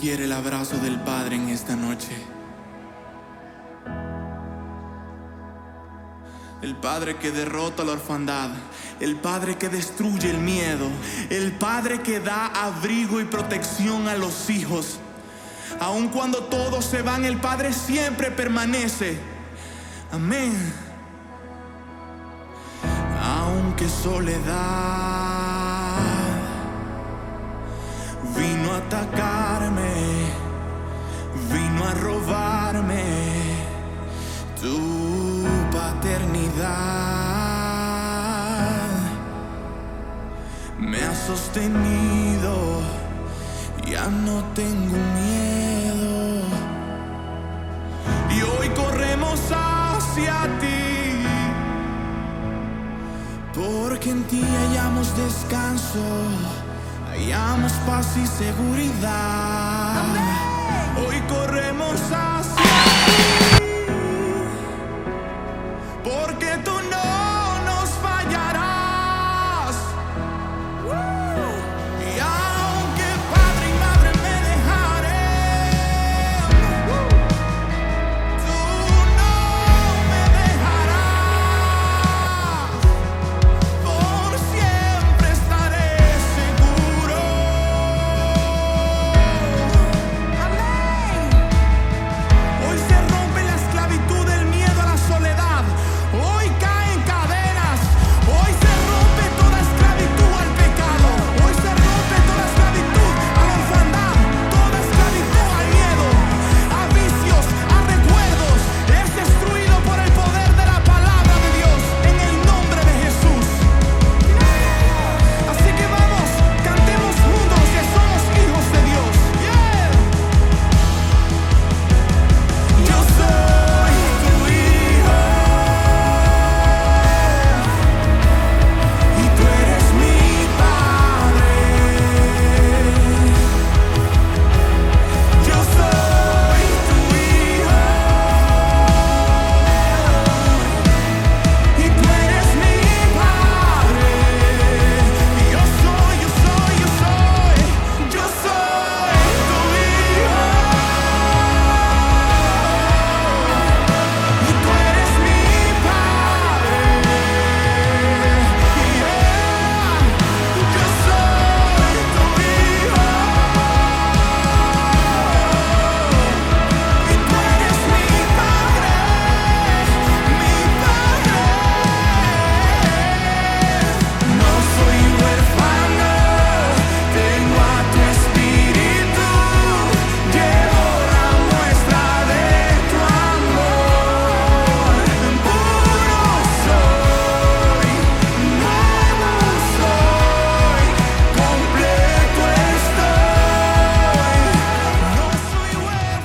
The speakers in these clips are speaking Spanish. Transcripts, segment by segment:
quiere el abrazo del Padre en esta noche? El Padre que derrota la orfandad, el Padre que destruye el miedo, el Padre que da abrigo y protección a los hijos. Aun cuando todos se van, el Padre siempre permanece. Amén. Aunque soledad vino a atacarme, vino a robarme tu paternidad. Me ha sostenido, ya no tengo miedo. Y hoy corremos hacia ti, porque en ti hallamos descanso, hallamos paz y seguridad. Hoy corremos hacia ti, porque tú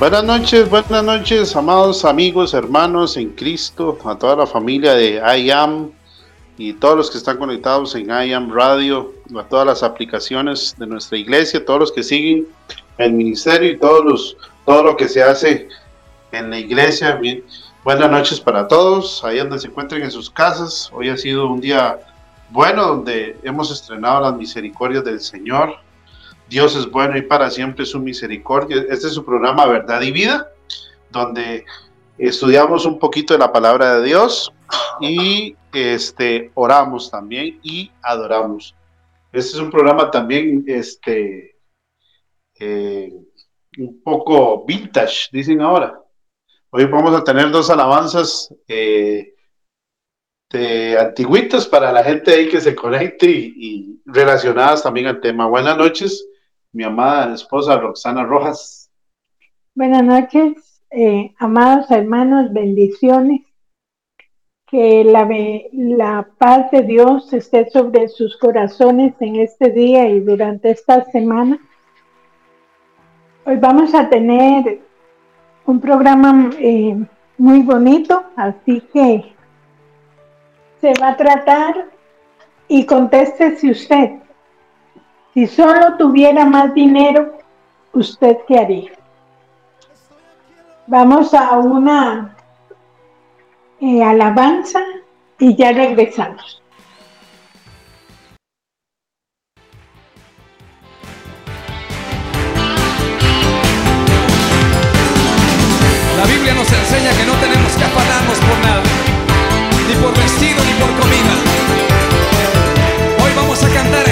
Buenas noches, buenas noches, amados amigos, hermanos en Cristo, a toda la familia de I Am y todos los que están conectados en I Am Radio, a todas las aplicaciones de nuestra iglesia, todos los que siguen el ministerio y todos los, todo lo que se hace en la iglesia. Buenas noches para todos, ahí donde se encuentren en sus casas. Hoy ha sido un día bueno donde hemos estrenado las misericordias del Señor. Dios es bueno y para siempre su misericordia. Este es su programa Verdad y Vida, donde estudiamos un poquito de la palabra de Dios y este, oramos también y adoramos. Este es un programa también este, eh, un poco vintage, dicen ahora. Hoy vamos a tener dos alabanzas eh, de antiguitas para la gente ahí que se conecte y relacionadas también al tema. Buenas noches mi amada esposa Roxana Rojas. Buenas noches, eh, amados hermanos, bendiciones. Que la, la paz de Dios esté sobre sus corazones en este día y durante esta semana. Hoy vamos a tener un programa eh, muy bonito, así que se va a tratar y conteste si usted si solo tuviera más dinero, ¿usted qué haría? Vamos a una eh, alabanza y ya regresamos. La Biblia nos enseña que no tenemos que afanarnos por nada, ni por vestido, ni por comida. Hoy vamos a cantar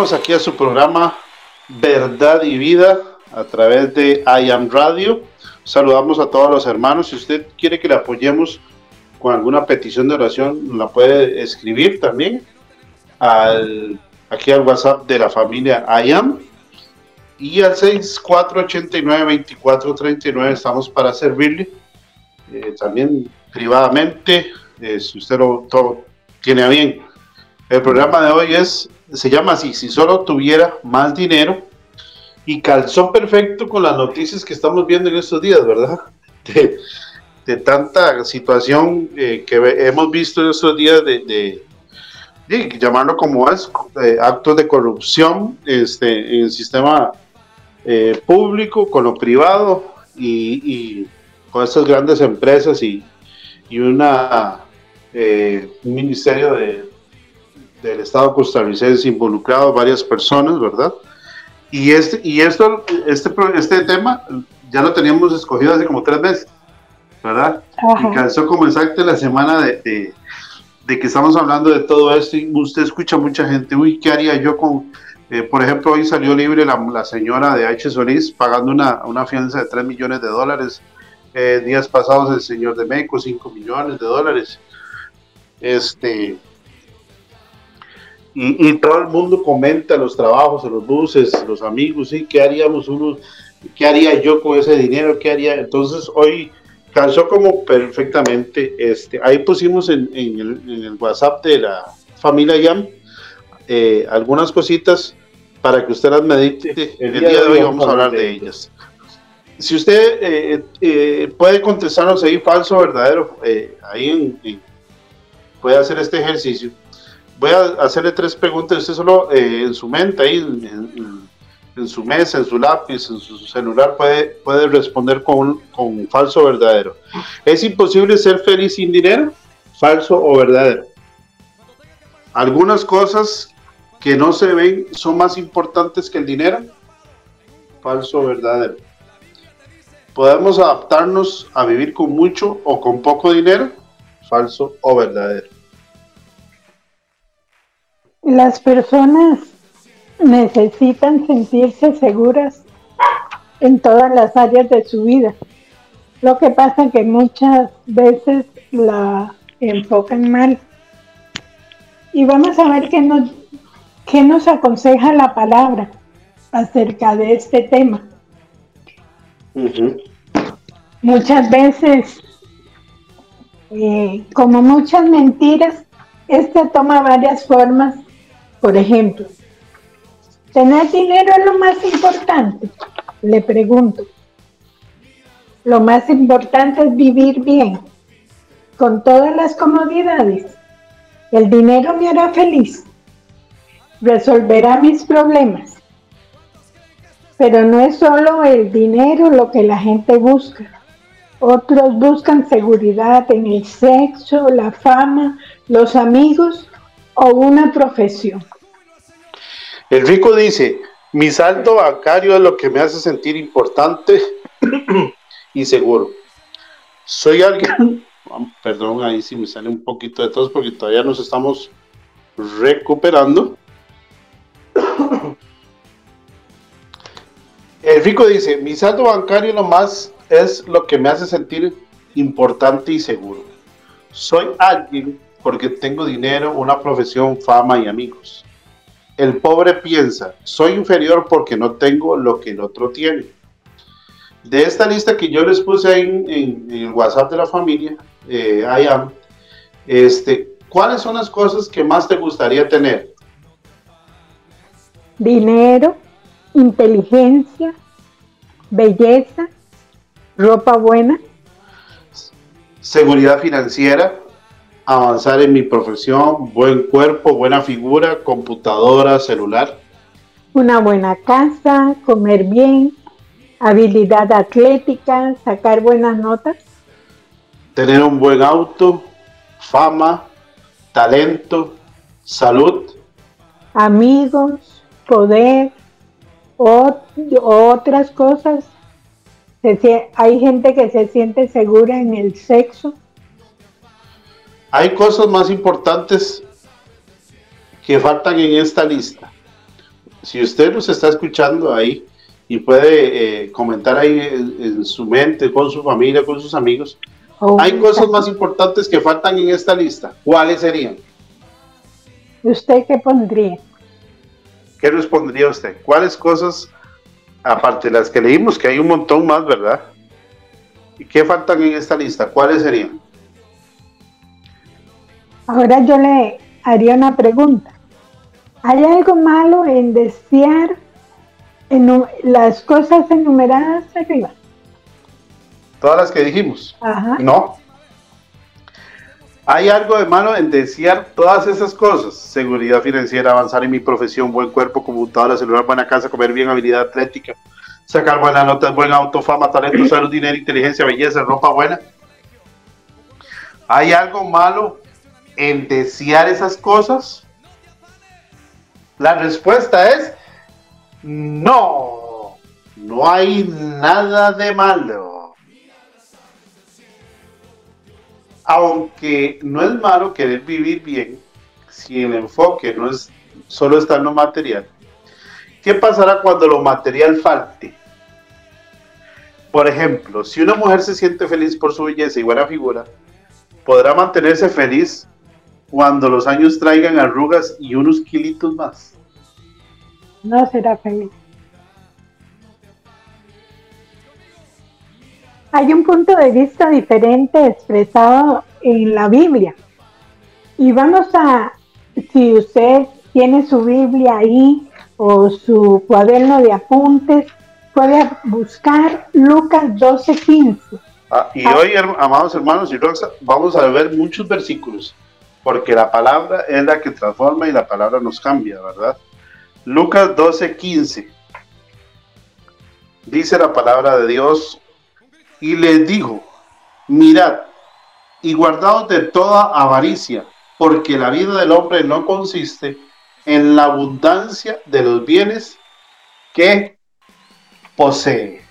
aquí a su programa Verdad y Vida a través de I Am Radio. Saludamos a todos los hermanos. Si usted quiere que le apoyemos con alguna petición de oración, la puede escribir también al, aquí al WhatsApp de la familia I Am. Y al 6489-2439 estamos para servirle. Eh, también privadamente, eh, si usted lo tiene a bien. El programa de hoy es se llama así, si solo tuviera más dinero, y calzó perfecto con las noticias que estamos viendo en estos días, ¿verdad? De, tanta situación eh, que hemos visto en estos días de, llamarlo como es, eh, actos de corrupción este, en el sistema eh, público, con lo privado y, con estas grandes empresas y, y una, un ministerio de, del Estado costarricense involucrado varias personas, ¿verdad? Y este, y esto, este, este tema ya lo teníamos escogido hace como tres meses, ¿verdad? Y calzó como exacto la semana de, de, que estamos hablando de todo esto y usted escucha mucha gente, uy, ¿qué haría yo con, eh, por ejemplo, hoy salió libre la, la, señora de H. Solís pagando una, una fianza de 3 millones de dólares, eh, días pasados el señor de México 5 millones de dólares. Este, y, todo el mundo comenta los trabajos, los buses, los amigos, ¿sí? ¿Qué haríamos uno? ¿Qué haría yo con ese dinero? ¿Qué haría? Entonces hoy calzó como perfectamente, este, ahí pusimos en, el, WhatsApp de la familia Yam eh, algunas cositas para que usted las medite. El, día, de hoy vamos a hablar de ellas. Si usted eh, eh, puede contestarnos ahí falso o verdadero, ahí puede hacer este ejercicio voy a hacerle tres preguntas. Usted solo eh, en su mente, ahí, en, su mesa, en su lápiz, en su celular, puede, puede responder con, con falso o verdadero. ¿Es imposible ser feliz sin dinero? ¿Falso o verdadero? Algunas cosas que no se ven son más importantes que el dinero. Falso o verdadero. ¿Podemos adaptarnos a vivir con mucho o con poco dinero? Falso o verdadero. Las personas necesitan sentirse seguras en todas las áreas de su vida. Lo que pasa es que muchas veces la enfocan mal. Y vamos a ver qué nos, qué nos aconseja la palabra acerca de este tema. Muchas veces, eh, como muchas mentiras, esta toma varias formas por ejemplo, ¿tener dinero es lo más importante? Le pregunto. Lo más importante es vivir bien, con todas las comodidades. El dinero me hará feliz, resolverá mis problemas. Pero no es solo el dinero lo que la gente busca. Otros buscan seguridad en el sexo, la fama, los amigos o una profesión. El rico dice, mi saldo bancario es lo que me hace sentir importante y seguro. Soy alguien, perdón, ahí sí me sale un poquito de tos porque todavía nos estamos recuperando. El rico dice, mi saldo bancario lo más es lo que me hace sentir importante y seguro. Soy alguien porque tengo dinero, una profesión, fama y amigos. El pobre piensa, soy inferior porque no tengo lo que el otro tiene. De esta lista que yo les puse en, en, el WhatsApp de la familia, eh, este, ¿cuáles son las cosas que más te gustaría tener? Dinero, inteligencia, belleza, ropa buena. Seguridad financiera, avanzar en mi profesión, buen cuerpo, buena figura, computadora, celular. Una buena casa, comer bien, habilidad atlética, sacar buenas notas. Tener un buen auto, fama, talento, salud. Amigos, poder, otras cosas. hay gente que se siente segura en el sexo hay cosas más importantes que faltan en esta lista. si usted nos está escuchando ahí y puede eh, comentar ahí en, su mente, con su familia, con sus amigos, oh, hay cosas más importantes que faltan en esta lista. ¿Cuáles serían? ¿Usted qué pondría? ¿Qué respondería usted? ¿Cuáles cosas, aparte de las que leímos, que hay un montón más, ¿verdad? ¿Y qué faltan en esta lista? ¿Cuáles serían? Ahora yo le haría una pregunta. ¿Hay algo malo en desear las cosas enumeradas arriba? Todas las que dijimos. Ajá. No. Hay algo de malo en desear todas esas cosas. Seguridad financiera, avanzar en mi profesión, buen cuerpo, computadora, celular, buena casa, comer bien, habilidad atlética, sacar buenas notas, buen auto, fama, talento, salud, dinero, inteligencia, belleza, ropa buena. ¿Hay algo malo en desear esas cosas? La respuesta es no. No hay nada de malo. Aunque no es malo querer vivir bien, si el enfoque no es solo está en lo material, ¿qué pasará cuando lo material falte? Por ejemplo, si una mujer se siente feliz por su belleza y buena figura, podrá mantenerse feliz cuando los años traigan arrugas y unos kilitos más. No será feliz. Hay un punto de vista diferente expresado en la Biblia. Y vamos a, si usted tiene su Biblia ahí o su cuaderno de apuntes, puede buscar Lucas 12:15. Ah, y hoy, amados hermanos y Roxa, vamos a ver muchos versículos porque la palabra es la que transforma y la palabra nos cambia, ¿verdad? Lucas 12, 15. Dice la palabra de Dios y les dijo, mirad y guardaos de toda avaricia, porque la vida del hombre no consiste en la abundancia de los bienes que posee.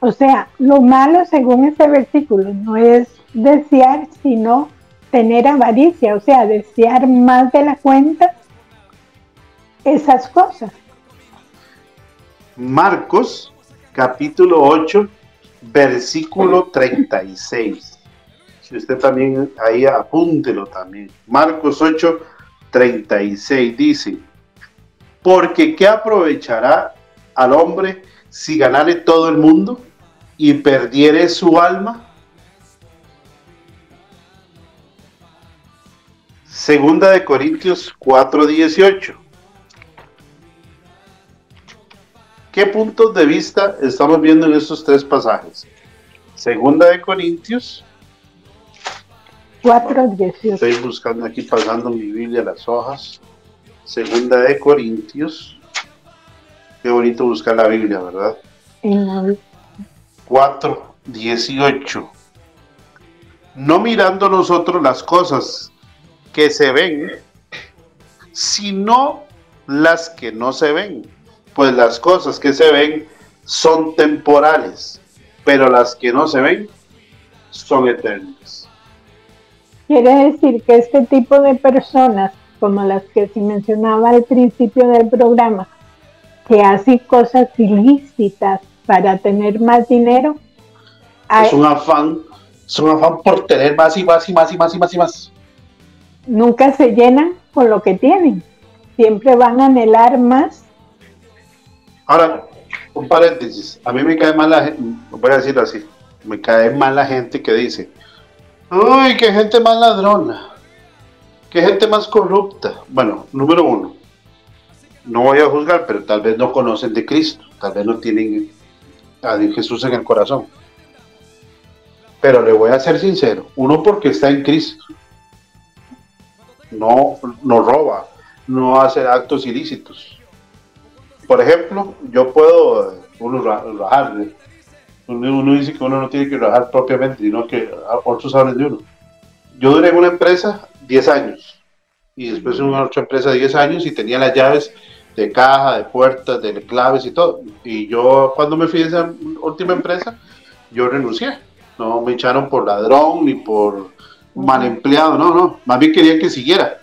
O sea, lo malo según este versículo no es desear, sino tener avaricia, o sea, desear más de la cuenta esas cosas. Marcos capítulo 8, versículo 36. Si usted también ahí apúntelo también. Marcos 8, 36 dice, porque ¿qué aprovechará al hombre si ganare todo el mundo y perdiere su alma? Segunda de Corintios 4:18. ¿Qué puntos de vista estamos viendo en estos tres pasajes? Segunda de Corintios 4:18. Estoy buscando aquí pasando mi Biblia las hojas. Segunda de Corintios. Qué bonito buscar la Biblia, ¿verdad? 4:18. No mirando nosotros las cosas que se ven, sino las que no se ven. Pues las cosas que se ven son temporales, pero las que no se ven son eternas. Quiere decir que este tipo de personas, como las que se mencionaba al principio del programa, que hacen cosas ilícitas para tener más dinero, es un afán, es un afán por tener más y más y más y más y más y más nunca se llenan con lo que tienen. Siempre van a anhelar más. Ahora, un paréntesis. A mí me cae mal la gente, voy a decirlo así, me cae mal la gente que dice, uy, qué gente más ladrona, qué gente más corrupta. Bueno, número uno, no voy a juzgar, pero tal vez no conocen de Cristo, tal vez no tienen a Jesús en el corazón. Pero le voy a ser sincero, uno porque está en Cristo no, no roba, no hace actos ilícitos. Por ejemplo, yo puedo uno rajar, uno, dice que uno no tiene que rajar propiamente, sino que otros hablan de uno. Yo duré en una empresa 10 años y después en otra empresa 10 años y tenía las llaves de caja, de puertas, de claves y todo. Y yo cuando me fui a esa última empresa, yo renuncié. No me echaron por ladrón ni por mal empleado, no, no, más bien quería que siguiera.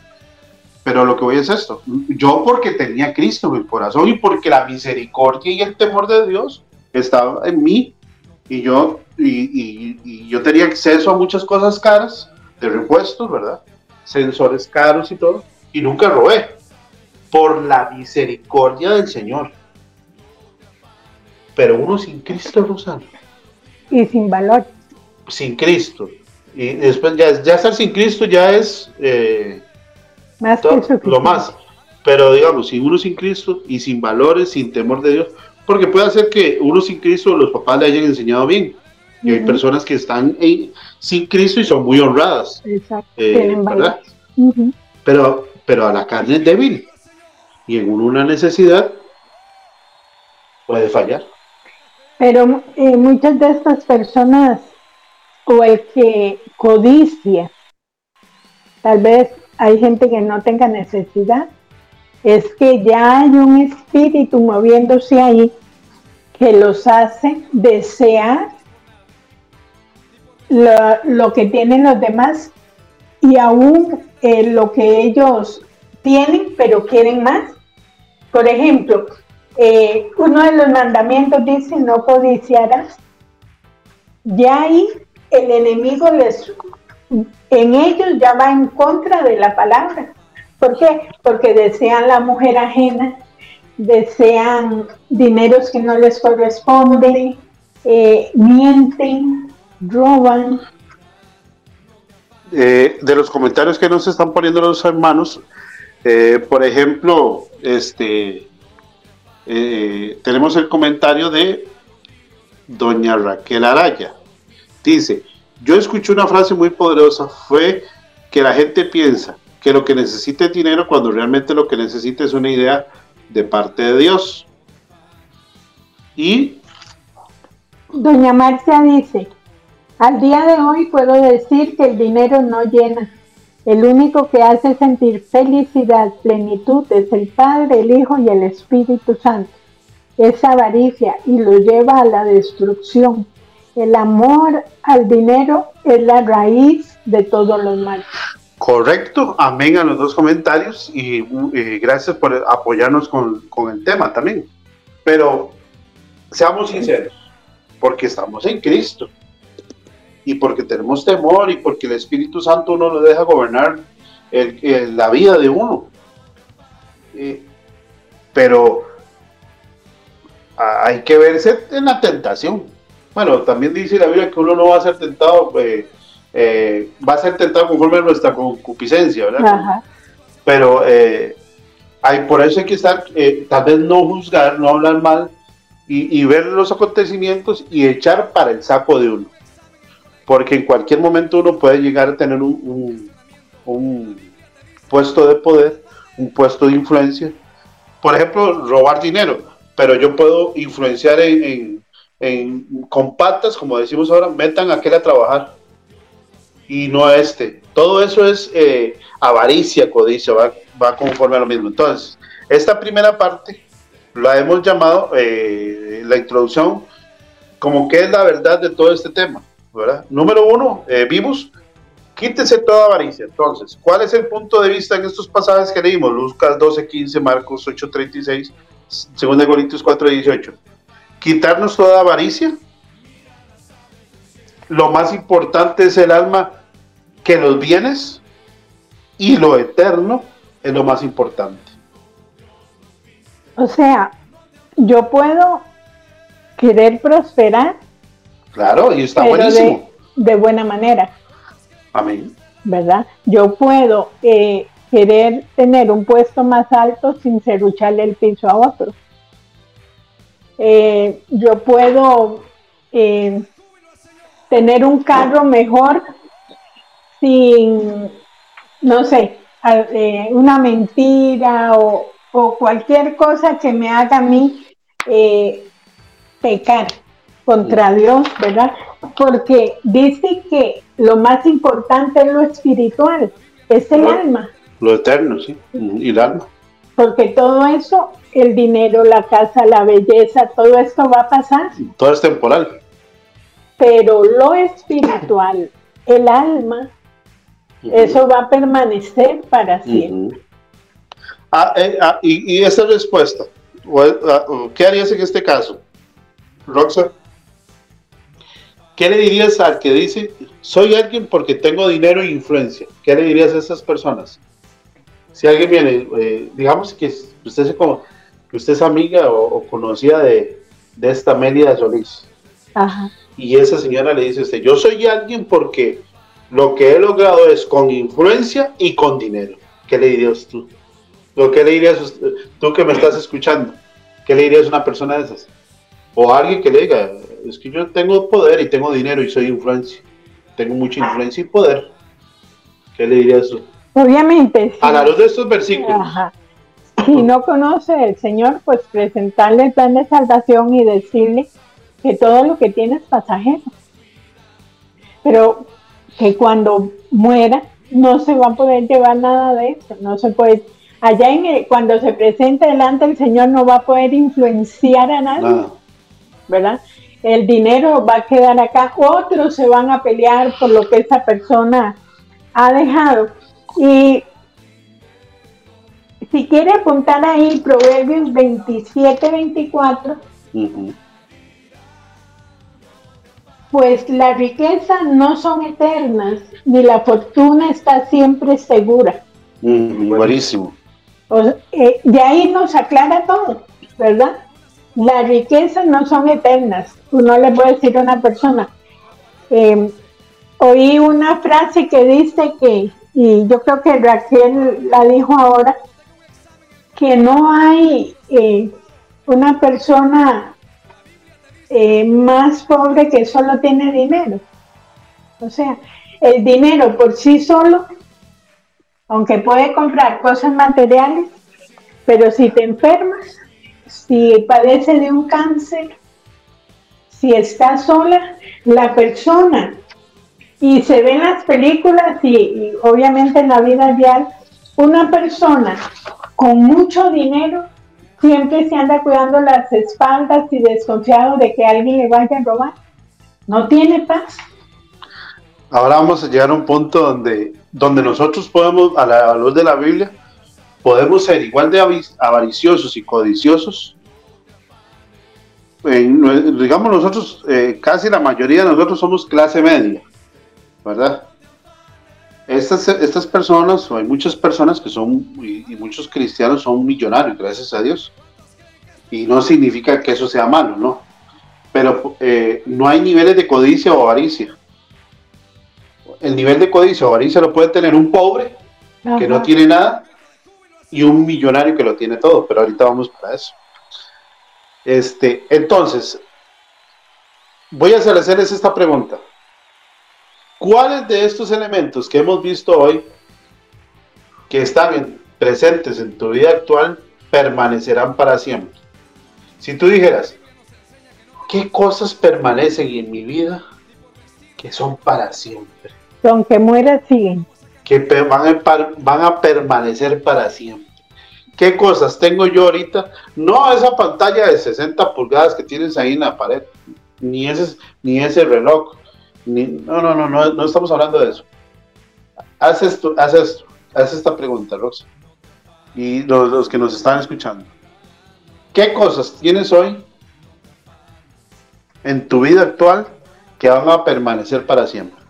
Pero lo que voy es esto, yo porque tenía Cristo en el corazón y porque la misericordia y el temor de Dios estaba en mí y yo, y, yo tenía acceso a muchas cosas caras de repuestos, ¿verdad? Sensores caros y todo, y nunca robé por la misericordia del Señor. Pero uno sin Cristo, Rosana. Y sin valor. Sin Cristo. Y después ya, ya estar sin Cristo ya es eh, más lo más. Pero digamos, si uno sin Cristo y sin valores, sin temor de Dios, porque puede ser que uno sin Cristo los papás le hayan enseñado bien. Y hay personas que están sin Cristo y son muy honradas. Exacto. Eh, ¿verdad? pero, pero a la carne es débil. Y en una necesidad puede fallar. Pero eh, muchas de estas personas, o el que codicia, tal vez hay gente que no tenga necesidad, es que ya hay un espíritu moviéndose ahí que los hace desear lo, que tienen los demás y aún eh, lo que ellos tienen, pero quieren más. Por ejemplo, eh, uno de los mandamientos dice no codiciarás. Ya ahí el enemigo les en ellos ya va en contra de la palabra. ¿Por qué? Porque desean la mujer ajena, desean dineros que no les corresponden, eh, mienten, roban. Eh, de los comentarios que nos están poniendo los hermanos, eh, por ejemplo, este, tenemos el comentario de doña Raquel Araya. Dice, yo escuché una frase muy poderosa, fue que la gente piensa que lo que necesita es dinero cuando realmente lo que necesita es una idea de parte de Dios. Y... Doña Marcia dice, al día de hoy puedo decir que el dinero no llena. El único que hace sentir felicidad, plenitud es el Padre, el Hijo y el Espíritu Santo. Es avaricia y lo lleva a la destrucción. El amor al dinero es la raíz de todos los males. Correcto, amén a los dos comentarios y, gracias por apoyarnos con, el tema también. Pero seamos sinceros, porque estamos en Cristo y porque tenemos temor y porque el Espíritu Santo no lo deja gobernar la vida de uno. Eh, pero hay que verse en la tentación. Bueno, también dice la Biblia que uno no va a ser tentado, eh, eh, va a ser tentado conforme a nuestra concupiscencia, ¿verdad? Pero eh, hay, por eso hay que estar, tal vez no juzgar, no hablar mal y, ver los acontecimientos y echar para el saco de uno. Porque en cualquier momento uno puede llegar a tener un, puesto de poder, un puesto de influencia. Por ejemplo, robar dinero, pero yo puedo influenciar en con patas, como decimos ahora, metan a aquel a trabajar y no a este. Todo eso es eh, avaricia, codicia, va, conforme a lo mismo. Entonces, esta primera parte la hemos llamado eh, la introducción como que es la verdad de todo este tema. Número uno, eh, vimos, quítese toda avaricia. Entonces, ¿cuál es el punto de vista en estos pasajes que leímos? Lucas 12, 15, Marcos 8, 36, 2 Corintios 4, 18 quitarnos toda avaricia. Lo más importante es el alma que los bienes y lo eterno es lo más importante. O sea, yo puedo querer prosperar. Claro, y está buenísimo. De, buena manera. Amén. ¿Verdad? Yo puedo eh, querer tener un puesto más alto sin serrucharle el piso a otro. Eh, yo puedo eh, tener un carro mejor sin, no sé, eh, una mentira o, cualquier cosa que me haga a mí pecar contra Dios, ¿verdad? Porque dice que lo más importante es lo espiritual, es el alma. Lo eterno, sí, y el alma. Porque todo eso el dinero, la casa, la belleza, todo esto va a pasar. Todo es temporal. Pero lo espiritual, el alma, eso va a permanecer para siempre. Ah, eh, ah, y, esta respuesta, ah, ¿qué harías en este caso? Roxa, ¿qué le dirías al que dice, soy alguien porque tengo dinero e influencia? ¿Qué le dirías a esas personas? Si alguien viene, eh, digamos que usted, se, que usted es amiga o, conocida de, de, esta Mélida Solís. Y esa señora le dice a usted, yo soy alguien porque lo que he logrado es con influencia y con dinero. ¿Qué le dirías tú? ¿Lo que le dirías tú que me estás escuchando? ¿Qué le dirías a una persona de esas? O a alguien que le diga, es que yo tengo poder y tengo dinero y soy influencia. Tengo mucha influencia y poder. ¿Qué le dirías tú? Obviamente. A la luz de estos versículos. Si no conoce al Señor, pues presentarle el plan de salvación y decirle que todo lo que tiene es pasajero. Pero que cuando muera no se va a poder llevar nada de eso, no se puede allá en cuando se presente delante el Señor no va a poder influenciar a nadie, ¿verdad? El dinero va a quedar acá, otros se van a pelear por lo que esa persona ha dejado. Y si quiere apuntar ahí Proverbios 27, 24, pues la riqueza no son eternas, ni la fortuna está siempre segura. buenísimo. Eh, de ahí nos aclara todo, ¿verdad? Las riquezas no son eternas. Uno le puede decir a una persona, em, oí una frase que dice que, y yo creo que Raquel la dijo ahora, que no hay eh, una persona eh, más pobre que solo tiene dinero. O sea, el dinero por sí solo, aunque puede comprar cosas materiales, pero si te enfermas, si padece de un cáncer, si está sola, la persona, y se ven las películas y, obviamente en la vida real, una persona con mucho dinero siempre se anda cuidando las espaldas y desconfiado de que alguien le vaya a robar. No tiene paz. Ahora vamos a llegar a un punto donde, donde nosotros podemos, a la luz de la Biblia, podemos ser igual de avariciosos y codiciosos. digamos nosotros, eh, casi la mayoría de nosotros somos clase media, ¿verdad? Estas, estas personas, o hay muchas personas que son, y, muchos cristianos son millonarios, gracias a Dios. Y no significa que eso sea malo, ¿no? Pero eh, no hay niveles de codicia o avaricia. El nivel de codicia o avaricia lo puede tener un pobre que no tiene nada y un millonario que lo tiene todo, pero ahorita vamos para eso. Este, entonces, voy a hacerles esta pregunta. ¿Cuáles de estos elementos que hemos visto hoy, que están presentes en tu vida actual, permanecerán para siempre? Si tú dijeras, ¿qué cosas permanecen en mi vida que son para siempre? Aunque muera, siguen. Que van a, van a permanecer para siempre. ¿Qué cosas tengo yo ahorita? No esa pantalla de 60 pulgadas que tienes ahí en la pared, ni ese, ni ese reloj no, no, no, no, no estamos hablando de eso. Haz esto, haz esto, haz esta pregunta, Rosa. Y los, que nos están escuchando. ¿Qué cosas tienes hoy en tu vida actual que van a permanecer para siempre?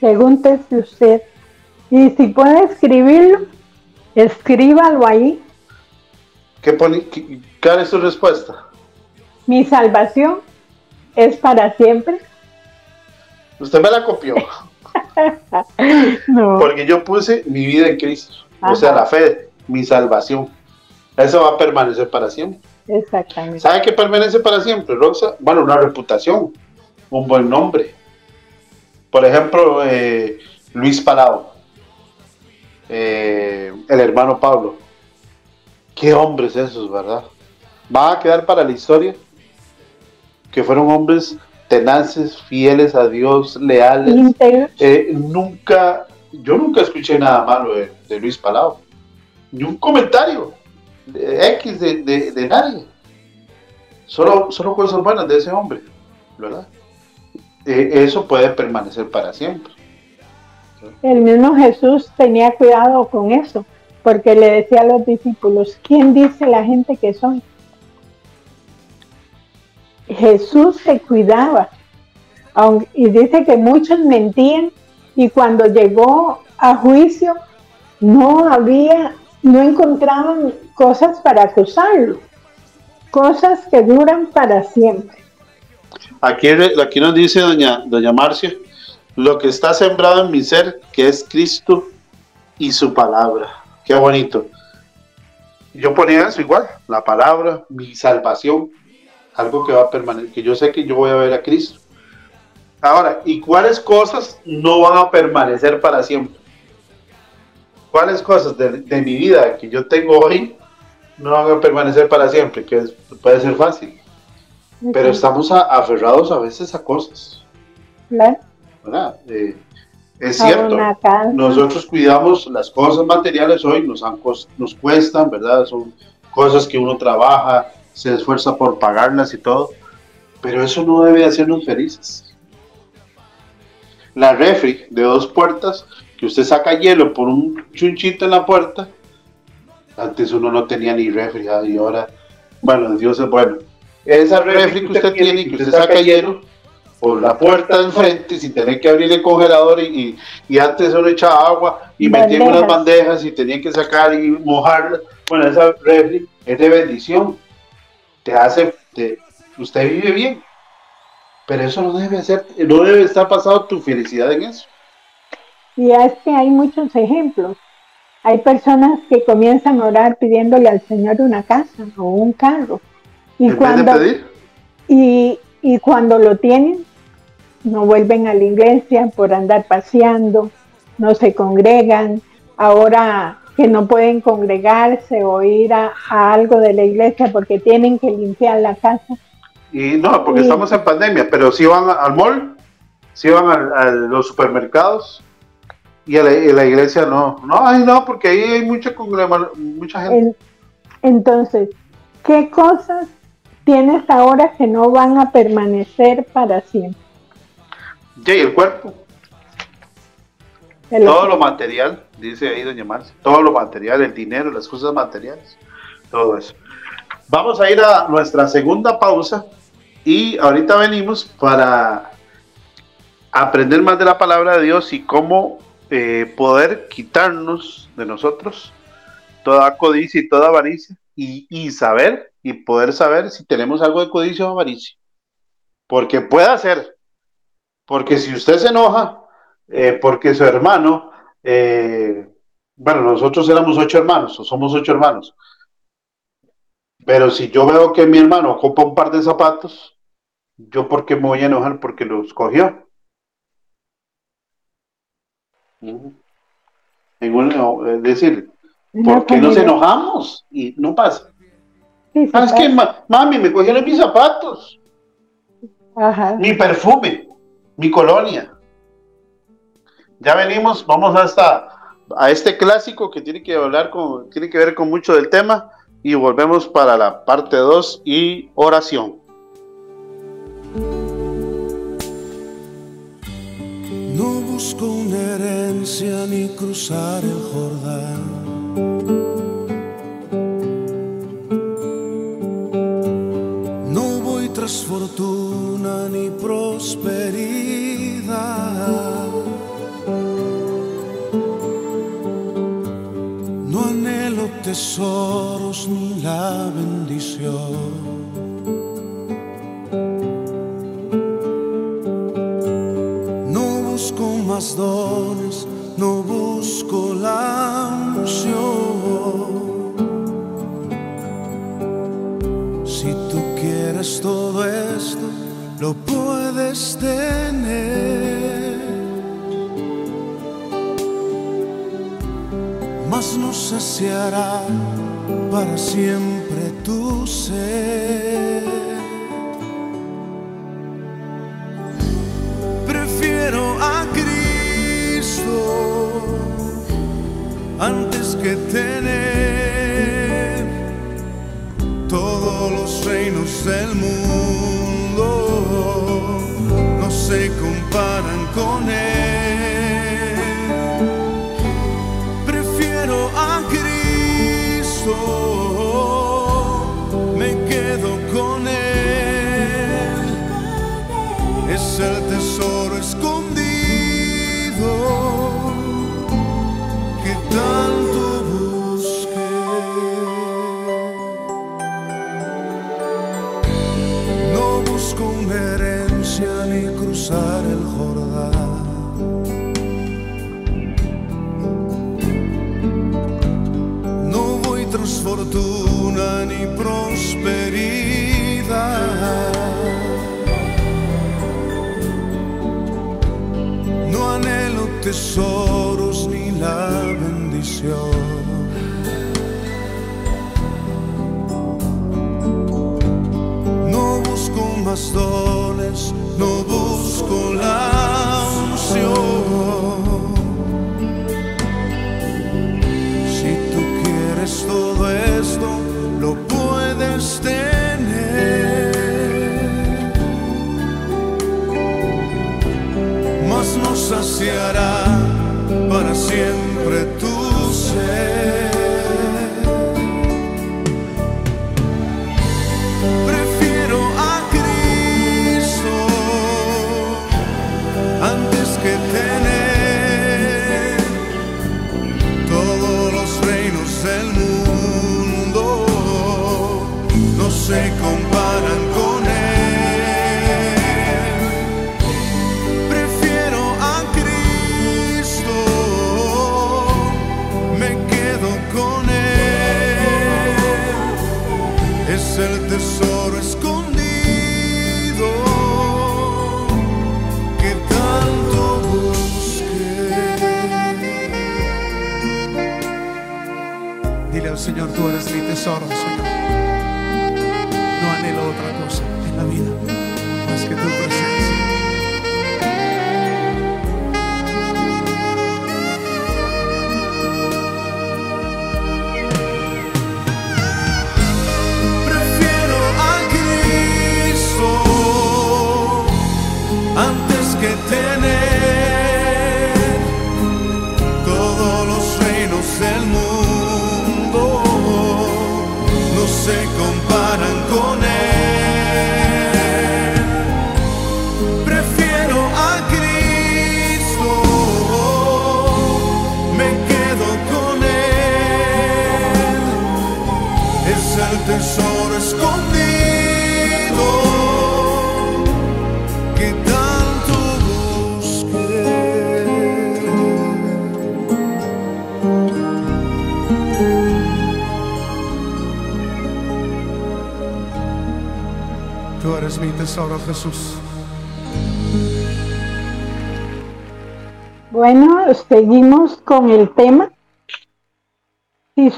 Pregúntese usted. Y si puede escribirlo, escríbalo ahí. ¿Qué pone, ¿Cuál es su respuesta? Mi salvación es para siempre. Usted me la copió. Porque yo puse mi vida en Cristo. O sea, la fe, mi salvación. Eso va a permanecer para siempre. Exactamente. ¿Sabe qué permanece para siempre, Rosa? Bueno, una reputación, un buen nombre. Por ejemplo, eh, Luis Palau, eh, el hermano Pablo. Qué hombres esos, ¿verdad? ¿Va a quedar para la historia? Que fueron hombres tenaces, fieles a Dios, leales. Eh, nunca, yo nunca escuché nada malo de, Luis Palau, ni un comentario de X de, nadie. Solo, solo cosas buenas de ese hombre, ¿verdad? Eh, eso puede permanecer para siempre. El mismo Jesús tenía cuidado con eso, porque le decía a los discípulos, ¿quién dice la gente que son? Jesús se cuidaba y dice que muchos mentían y cuando llegó a juicio no había, no encontraban cosas para acusarlo, cosas que duran para siempre. Aquí, aquí nos dice doña, doña Marcia, lo que está sembrado en mi ser, que es Cristo y su palabra. Qué bonito. Yo ponía eso igual, la palabra, mi salvación, algo que va a permanecer, que yo sé que yo voy a ver a Cristo. Ahora, ¿y cuáles cosas no van a permanecer para siempre? ¿Cuáles cosas de, mi vida que yo tengo hoy no van a permanecer para siempre? Que puede ser fácil. Pero estamos aferrados a veces a cosas. Claro. Eh, es cierto, nosotros cuidamos las cosas materiales hoy, nos, nos cuestan, ¿verdad? Son cosas que uno trabaja, se esfuerza por pagarlas y todo, pero eso no debe hacernos felices. La refri de dos puertas, que usted saca hielo por un chunchito en la puerta, antes uno no tenía ni refri, y ahora, bueno, Dios es bueno. Esa refri que usted tiene y que usted saca hielo, por la puerta de enfrente sin tener que abrir el congelador y, y, antes uno echaba agua y metía en unas bandejas y tenía que sacar y mojarla. Bueno, esa refri es de bendición. Te hace, usted vive bien. Pero eso no debe ser, no debe estar pasado tu felicidad en eso. Y es que hay muchos ejemplos. Hay personas que comienzan a orar pidiéndole al Señor una casa o un carro. Y cuando, Y, y cuando lo tienen, no vuelven a la iglesia por andar paseando, no se congregan, ahora que no pueden congregarse o ir a, algo de la iglesia porque tienen que limpiar la casa. Y no, porque estamos en pandemia, pero si van al mall, si van a, los supermercados y a la, iglesia no. No, ay, no, porque ahí hay mucha, mucha gente. entonces, ¿qué cosas tienes ahora que no van a permanecer para siempre? y el cuerpo. todo lo material, dice ahí doña Marcia, todo lo material, el dinero, las cosas materiales, todo eso. Vamos a ir a nuestra segunda pausa y ahorita venimos para aprender más de la palabra de Dios y cómo eh, poder quitarnos de nosotros toda codicia y toda avaricia y, y, saber y poder saber si tenemos algo de codicia o avaricia. Porque puede ser porque si usted se enoja, eh, porque su hermano, eh, bueno, nosotros éramos ocho hermanos, o somos ocho hermanos, pero si yo veo que mi hermano ocupa un par de zapatos, yo por qué me voy a enojar porque los cogió. es decir, ¿por qué nos enojamos? Y no pasa. ah, es que mami me cogieron mis zapatos. Mi perfume mi colonia. Ya venimos, vamos hasta a este clásico que tiene que hablar con, tiene que ver con mucho del tema y volvemos para la parte 2 y oración. No busco una herencia ni cruzar el Jordán. No voy tras fortuna ni prosperidad tesoros ni la bendición. No busco más dones, no busco la unción. Si tú quieres todo esto, lo puedes tener. Mas no saciará para siempre tu ser. Prefiero a Cristo antes que tener todos los reinos del mundo no se comparan con Él.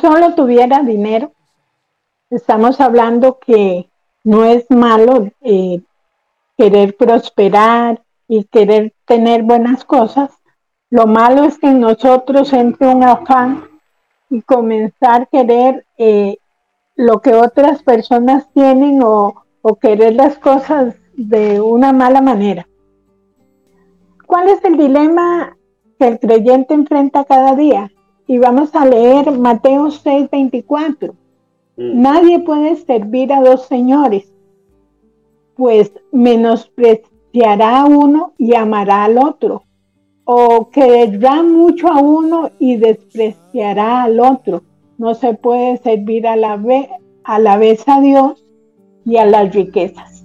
Solo tuviera dinero, estamos hablando que no es malo eh, querer prosperar y querer tener buenas cosas. Lo malo es que en nosotros entre un afán y comenzar a querer eh, lo que otras personas tienen o, o querer las cosas de una mala manera. ¿Cuál es el dilema que el creyente enfrenta cada día? Y vamos a leer Mateo 6:24. Nadie puede servir a dos señores, pues menospreciará a uno y amará al otro, o querrá mucho a uno y despreciará al otro. No se puede servir a la, vez, a la vez a Dios y a las riquezas.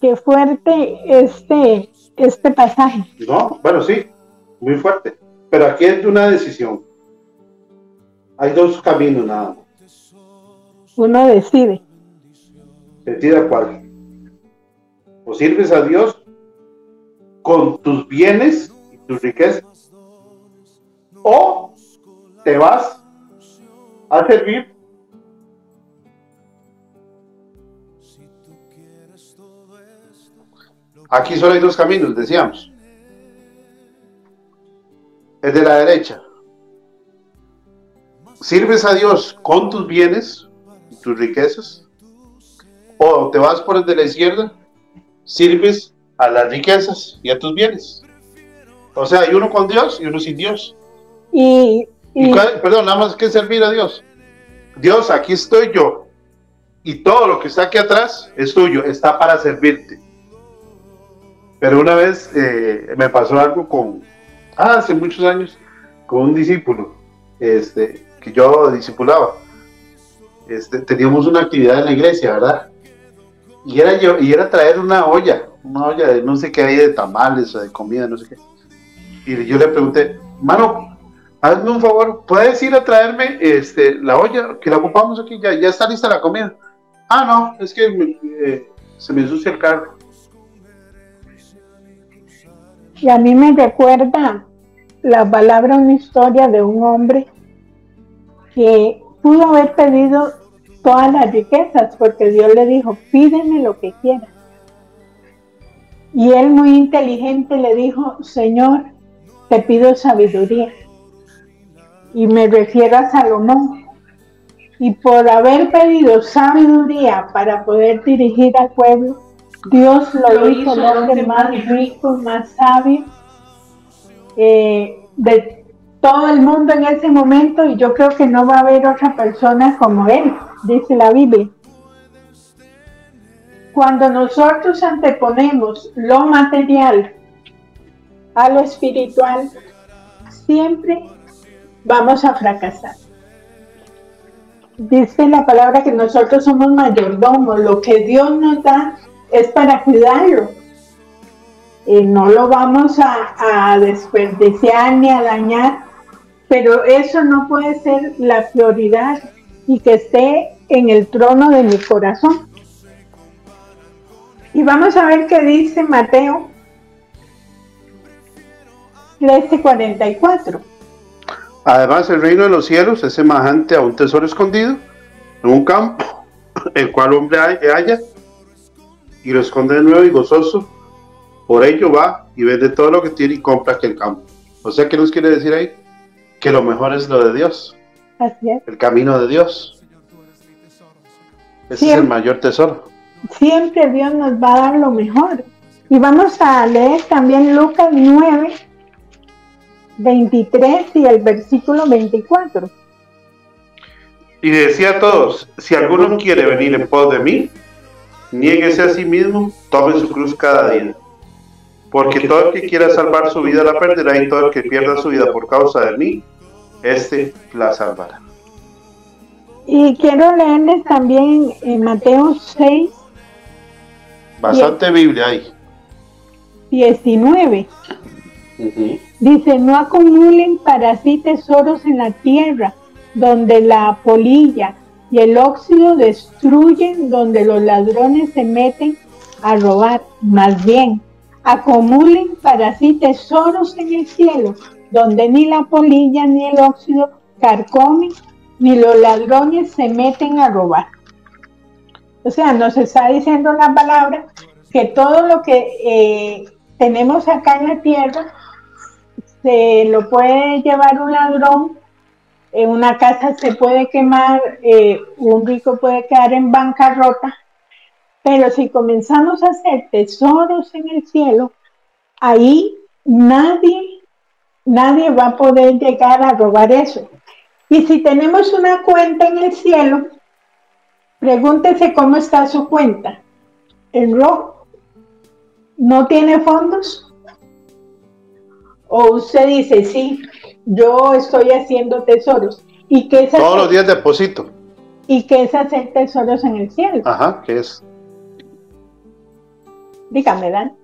Qué fuerte este, este pasaje. No, bueno, sí, muy fuerte. Pero aquí es de una decisión. Hay dos caminos nada más. Uno decide. ¿Decida cuál? O sirves a Dios con tus bienes y tus riquezas. O te vas a servir Aquí solo hay dos caminos, decíamos. El de la derecha. Sirves a Dios con tus bienes y tus riquezas. O te vas por el de la izquierda. Sirves a las riquezas y a tus bienes. O sea, hay uno con Dios y uno sin Dios. Y, Y y cuál- perdón, nada más que servir a Dios. Dios, aquí estoy yo. Y todo lo que está aquí atrás es tuyo, está para servirte. Pero una vez eh, me pasó algo con, ah, hace muchos años, con un discípulo este, que yo discipulaba. Este, teníamos una actividad en la iglesia, ¿verdad? Y era, yo, y era traer una olla una olla de no sé qué hay de tamales o de comida, no sé qué. Y yo le pregunté, mano, hazme un favor, ¿puedes ir a traerme este, la olla que la ocupamos aquí? Ya, está lista la comida. Ah, no, es que eh, se me ensucia el carro. Y a mí me recuerda la palabra, una historia de un hombre que pudo haber pedido todas las riquezas porque Dios le dijo, pídeme lo que quieras. Y él muy inteligente le dijo, Señor, te pido sabiduría. Y me refiero a Salomón. Y por haber pedido sabiduría para poder dirigir al pueblo, Dios lo hizo el hombre más rico, más sabio eh, de todo el mundo en ese momento y yo creo que no va a haber otra persona como él, dice la Biblia. Cuando nosotros anteponemos lo material a lo espiritual, siempre vamos a fracasar. Dice la palabra que nosotros somos mayordomos, lo que Dios nos da es para cuidarlo. y no lo vamos a, a desperdiciar ni a dañar, pero eso no puede ser la prioridad y que esté en el trono de mi corazón. Y vamos a ver qué dice Mateo 13:44. Además, el reino de los cielos es semejante a un tesoro escondido en un campo, el cual hombre halla y lo esconde de nuevo y gozoso. Por ello va y vende todo lo que tiene y compra aquel campo. O sea, ¿qué nos quiere decir ahí? Que lo mejor es lo de Dios. Así es. El camino de Dios. Ese es el mayor tesoro. Siempre Dios nos va a dar lo mejor. Y vamos a leer también Lucas 9, 23 y el versículo 24. Y decía a todos, si alguno quiere venir en pos de mí, niéguese a sí mismo, tome su cruz cada día. Porque todo el que quiera salvar su vida la perderá y todo el que pierda su vida por causa de mí, este la salvará. Y quiero leerles también en Mateo 6, Bastante Biblia ahí. 19. Dice, no acumulen para sí tesoros en la tierra, donde la polilla y el óxido destruyen, donde los ladrones se meten a robar. Más bien, acumulen para sí tesoros en el cielo, donde ni la polilla ni el óxido carcomen, ni los ladrones se meten a robar. O sea, nos está diciendo la palabra que todo lo que eh, tenemos acá en la tierra se lo puede llevar un ladrón, en una casa se puede quemar, eh, un rico puede quedar en bancarrota, pero si comenzamos a hacer tesoros en el cielo, ahí nadie, nadie va a poder llegar a robar eso. Y si tenemos una cuenta en el cielo, pregúntese cómo está su cuenta. En rojo. ¿No tiene fondos? O usted dice, sí, yo estoy haciendo tesoros. ¿Y qué es Todos hacer, los días deposito. ¿y qué es hacer tesoros en el cielo? Ajá, ¿qué es? Dígame, Dan.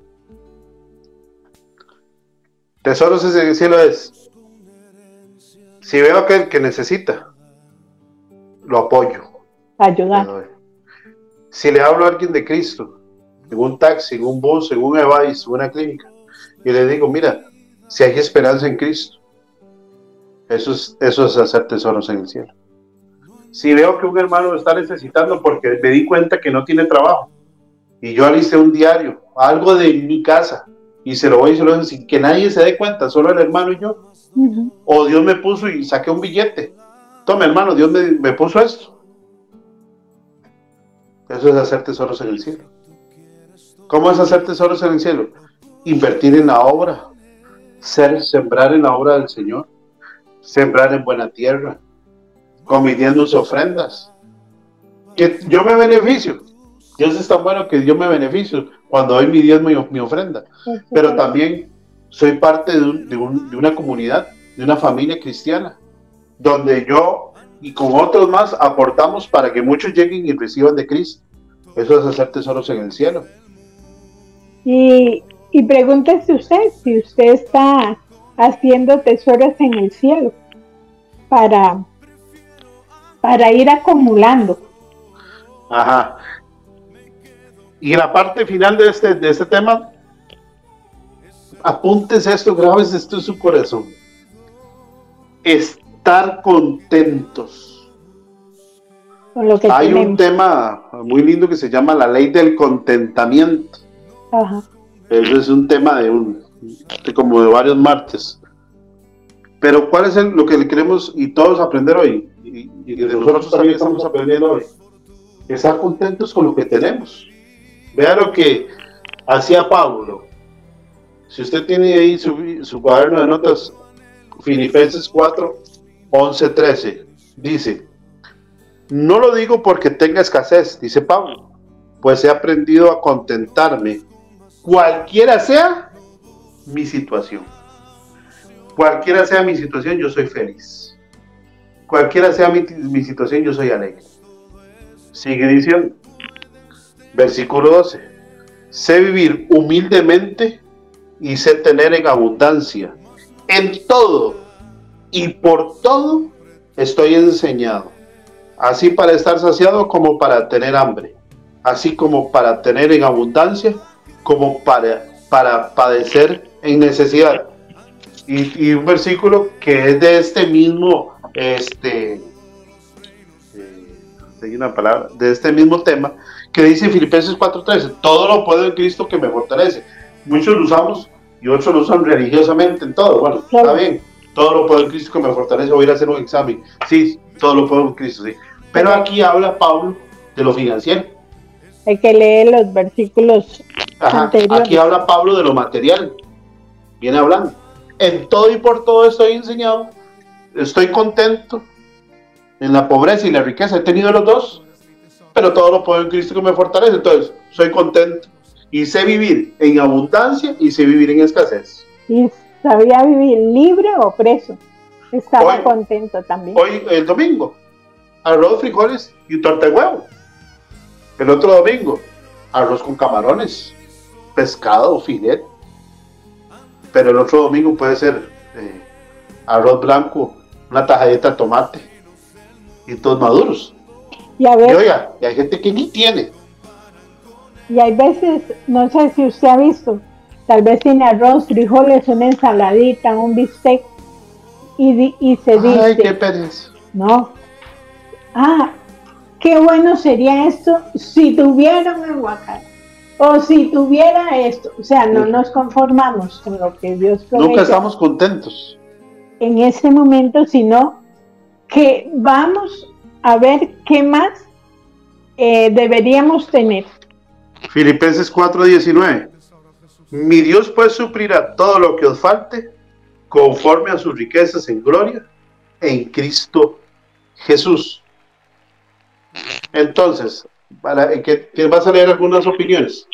Tesoros en el cielo es. Si veo que el que necesita, lo apoyo. Ayudar. Si le hablo a alguien de Cristo, en un taxi, en un bus, en un Evice, en una clínica, y le digo, mira, si hay esperanza en Cristo, eso es, eso es hacer tesoros en el cielo. Si veo que un hermano está necesitando porque me di cuenta que no tiene trabajo, y yo alicé un diario, algo de mi casa, y se lo voy y se lo doy sin que nadie se dé cuenta, solo el hermano y yo, o Dios me puso y saqué un billete. Toma, hermano, Dios me, me puso esto. Eso es hacer tesoros en el cielo. ¿Cómo es hacer tesoros en el cielo? Invertir en la obra, ser, sembrar en la obra del Señor, sembrar en buena tierra, convirtiendo sus ofrendas. Que yo me beneficio. Dios es tan bueno que yo me beneficio cuando doy mi diezmo y mi ofrenda pero también soy parte de, un- de un- de una comunidad, de una familia cristiana, donde yo y con otros más aportamos para que muchos lleguen y reciban de Cristo. Eso es hacer tesoros en el cielo. Y, y pregúntese usted si usted está haciendo tesoros en el cielo para, para ir acumulando. Ajá. Y en la parte final de este, de este tema, apuntes esto, grabes esto en su corazón. Estar contentos. Con lo que Hay un tema muy lindo que se llama la ley del contentamiento. Ajá. Eso es un tema de un de como de varios martes. Pero ¿cuál es el- lo que le queremos y todos aprender hoy? Y, y de nosotros también estamos aprendiendo hoy. Estar contentos con lo que tenemos. Vea lo que hacía Pablo. Si usted tiene ahí su, cuaderno de notas, Filipenses 4, 11, 13, dice, no lo digo porque tenga escasez, dice Pablo, pues he aprendido a contentarme cualquiera sea mi situación. Cualquiera sea mi situación, yo soy feliz. Cualquiera sea mi, mi situación, yo soy alegre. Sigue diciendo, versículo 12, sé vivir humildemente y sé tener en abundancia. En todo y por todo estoy enseñado, así para estar saciado como para tener hambre, así como para tener en abundancia como para, para padecer en necesidad. Y, un versículo que es de este mismo, este, eh, una palabra, de este mismo tema, que dice en Filipenses 4:13, todo lo puedo en Cristo que me fortalece. Muchos lo usamos y otros lo usan religiosamente en todo. Bueno, Claro. está bien, todo lo puedo en Cristo que me fortalece, voy a ir a hacer un examen. Sí, todo lo puedo en Cristo, sí. Pero aquí habla Pablo de lo financiero. Hay que leer los versículos Ajá, anteriores. Aquí habla Pablo de lo material. Viene hablando. En todo y por todo estoy enseñado. Estoy contento. En la pobreza y la riqueza he tenido los dos. Pero todo lo puedo en Cristo que me fortalece. Entonces, soy contento. Y sé vivir en abundancia y sé vivir en escasez. Y sabía vivir libre o preso. Estaba Hoy- contento también. Hoy, el domingo, arroz, frijoles y torta de huevo. El otro domingo, arroz con camarones, pescado, filet. Pero el otro domingo puede ser eh, arroz blanco, una tajadita de tomate y todos maduros. Y a Y ver, oiga, y hay gente que ni tiene. y hay veces, no sé si usted ha visto, tal vez tiene arroz, frijoles, una ensaladita, un bistec, y, y se dice, Ay, qué pereza. no, ah, qué bueno sería esto si tuviera un aguacate, o si tuviera esto, o sea, no Sí. nos conformamos con lo que Dios provee Nunca estamos contentos. en ese momento, sino que vamos a ver qué más eh, deberíamos tener. Filipenses 4:19. Mi Dios pues suplirá todo lo que os falte conforme a sus riquezas en gloria en Cristo Jesús. Entonces, para que, que vas a leer algunas opiniones.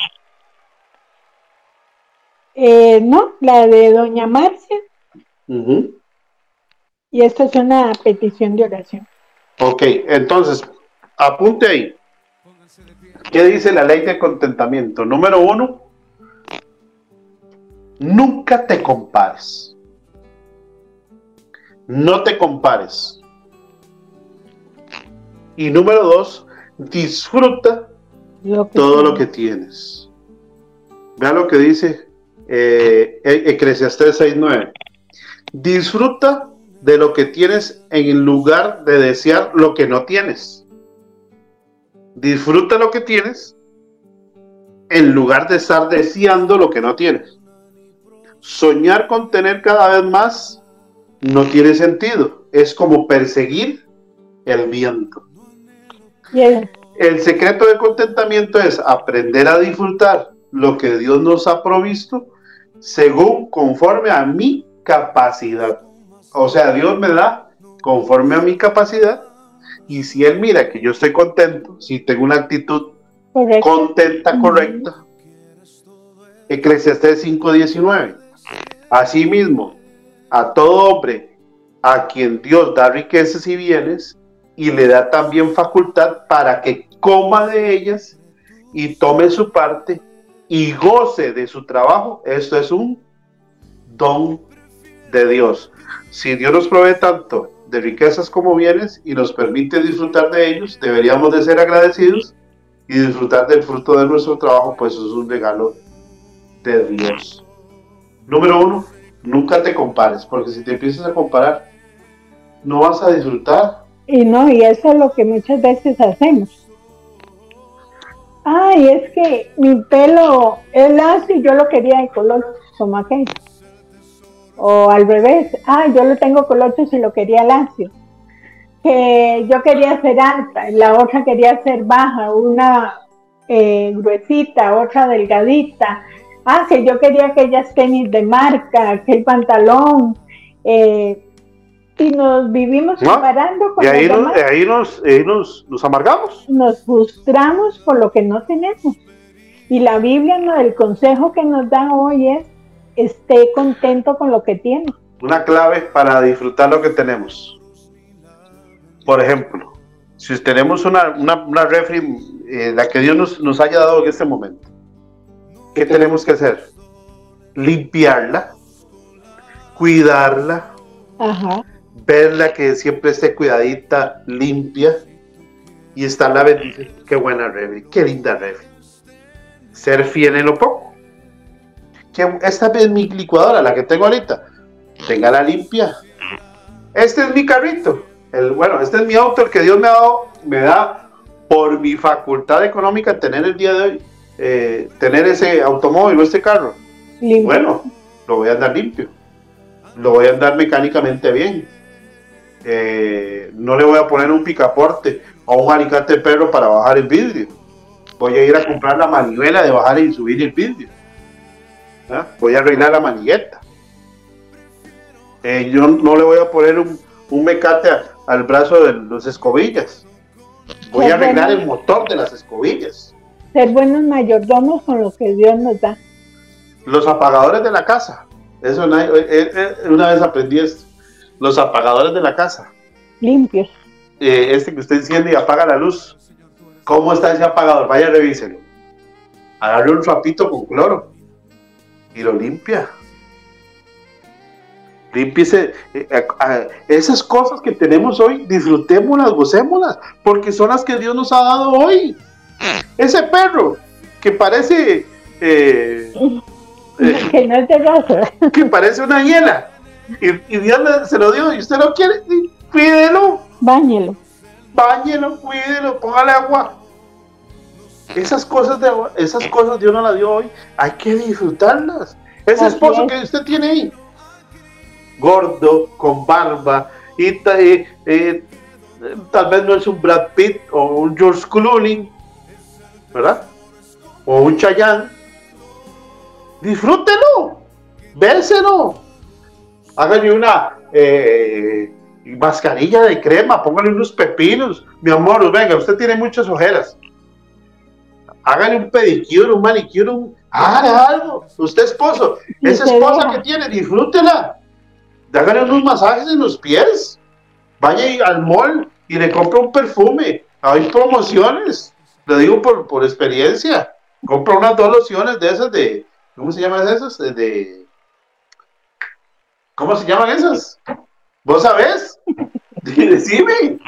Eh, no, la de Doña Marcia, y esta es una petición de oración. Ok, entonces, apunte ahí. ¿Qué dice la ley de contentamiento? Número uno, nunca te compares. No te compares. Y número dos, disfruta Lo todo lo que tienes. Vea lo que dice eh, E- Eclesiastés 6.9. Disfruta de lo que tienes en lugar de desear lo que no tienes. Disfruta lo que tienes en lugar de estar deseando lo que no tienes. Soñar con tener cada vez más no tiene sentido. Es como perseguir el viento. El- El secreto de contentamiento es aprender a disfrutar lo que Dios nos ha provisto según conforme a mi capacidad. O sea, Dios me da conforme a mi capacidad y si Él mira que yo estoy contento, si tengo una actitud correcto. contenta, correcta. Eclesiastés 5:19. Asimismo, a todo hombre a quien Dios da riquezas y bienes y le da también facultad para que coma de ellas y tome su parte y goce de su trabajo, esto es un don de Dios. Si Dios nos provee tanto de riquezas como bienes y nos permite disfrutar de ellos, deberíamos de ser agradecidos y disfrutar del fruto de nuestro trabajo, pues es un regalo de Dios. Número uno, nunca te compares, porque si te empiezas a comparar, no vas a disfrutar. Y no, y eso es lo que muchas veces hacemos. Ay, es que mi pelo es lacio y yo lo quería de color como. O al revés, ay, yo lo tengo color y lo quería lacio. Que yo quería ser alta, la otra quería ser baja, una eh, gruesita, otra delgadita. Ah, que yo quería aquellas tenis de marca, aquel pantalón. Eh, y nos vivimos comparando con y ahí, nos, ahí, nos, nos, nos, amargamos. Nos frustramos por lo que no tenemos. Y la Biblia, no, el consejo que nos da hoy es, esté contento con lo que tiene. Una clave para disfrutar lo que tenemos. Por ejemplo, si tenemos una, una, una refri, eh, la que Dios nos, nos haya dado en este momento, ¿qué tenemos que hacer? Limpiarla, cuidarla, Ajá verla que siempre esté cuidadita, limpia, y estarla bendice. Qué buena Revi, qué linda Revi. Ser fiel en lo poco. Que esta es mi licuadora, la que tengo ahorita. la limpia. Este es mi carrito. El, bueno, este es mi auto, el que Dios me ha dado, me da por mi facultad económica tener el día de hoy, eh, tener ese automóvil o este carro. Bueno, lo voy a andar limpio. Lo voy a andar mecánicamente bien eh, no le voy a poner un picaporte o un alicate de perro para bajar el vidrio. Voy a ir a comprar la manivela de bajar y subir el vidrio. ¿Ah? Voy a arreglar la manigueta. Eh, yo no le voy a poner un, mecate al brazo de los escobillas. Voy a arreglar el motor de las escobillas. Ser buenos mayordomos con lo que Dios nos da. Los apagadores de la casa. Eso eh, una vez aprendí esto los apagadores de la casa. Limpios. Eh, este que usted enciende y apaga la luz. ¿Cómo está ese apagador? Vaya, revíselo. Agarre un rapito con cloro y lo limpia. Límpiese. Eh, eh, esas cosas que tenemos hoy, disfrutémoslas, gocémoslas, porque son las que Dios nos ha dado hoy. Ese perro que parece. que no es de Que parece una hiena y, Dios se lo dio y usted lo quiere, cuídelo. Báñelo. Báñelo, cuídelo, póngale agua. Esas cosas, de, esas cosas Dios no las dio hoy, hay que disfrutarlas. Ese esposo que usted tiene ahí, gordo, con barba, y eh, eh, tal vez no es un Brad Pitt o un George Clooney, ¿verdad? O un Chayanne. Disfrútelo, véselo, háganle una eh, mascarilla de crema, pónganle unos pepinos. Mi amor, venga, usted tiene muchas ojeras. Háganle un pedicure, un manicure, un... haga algo. Usted esposo, esa esposa que tiene, disfrútela. Háganle unos masajes en los pies. Vaya al mall y le compra un perfume. Hay promociones. Lo digo por, por experiencia. Compra unas dos lociones de esas de. ¿Cómo se llaman esas? de ¿Cómo se llaman esas? ¿Vos sabés? Decime.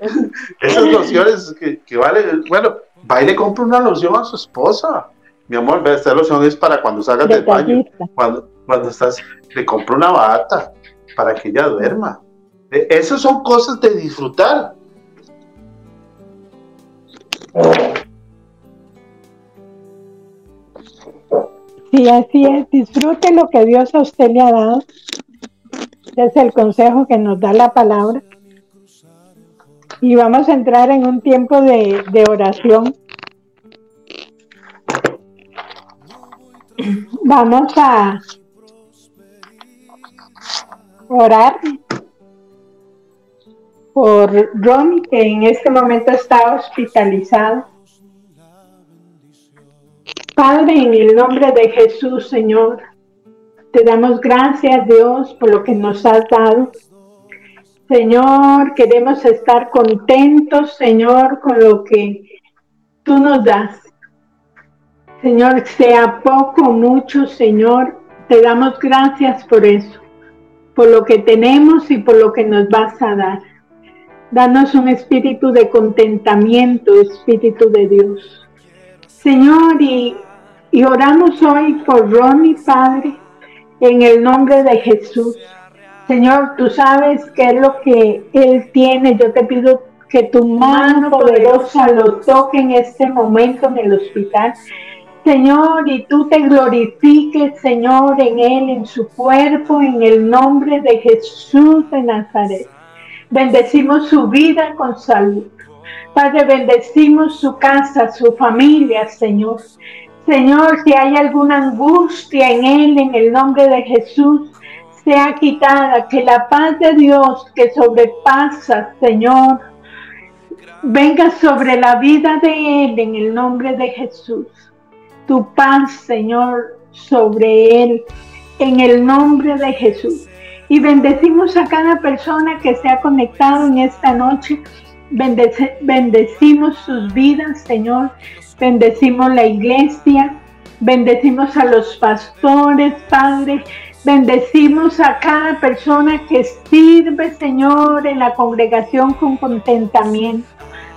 Esas lociones que, que vale, bueno, va y le compra una loción a su esposa. Mi amor, esta loción es para cuando salgas del baño. Cuando, cuando estás, le compra una bata para que ella duerma. E, esas son cosas de disfrutar. Sí, así es. Disfrute lo que Dios a usted le ha dado. Es el consejo que nos da la palabra. Y vamos a entrar en un tiempo de, oración. Vamos a orar por Ron, que en este momento está hospitalizado. Padre, en el nombre de Jesús, Señor, te damos gracias, Dios, por lo que nos has dado. Señor, queremos estar contentos, Señor, con lo que tú nos das. Señor, sea poco mucho, Señor, te damos gracias por eso, por lo que tenemos y por lo que nos vas a dar. Danos un espíritu de contentamiento, espíritu de Dios. Señor, y, y oramos hoy por Ronnie, Padre, en el nombre de Jesús. Señor, tú sabes qué es lo que Él tiene. Yo te pido que tu mano poderosa lo toque en este momento en el hospital. Señor, y tú te glorifiques, Señor, en Él, en su cuerpo, en el nombre de Jesús de Nazaret. Bendecimos su vida con salud. Padre, bendecimos su casa, su familia, Señor. Señor, si hay alguna angustia en Él, en el nombre de Jesús, sea quitada, que la paz de Dios que sobrepasa, Señor, venga sobre la vida de Él en el nombre de Jesús. Tu paz, Señor, sobre Él en el nombre de Jesús. Y bendecimos a cada persona que se ha conectado en esta noche. bendecimos sus vidas, Señor. Bendecimos la iglesia. Bendecimos a los pastores, Padre. Bendecimos a cada persona que sirve, Señor, en la congregación con contentamiento.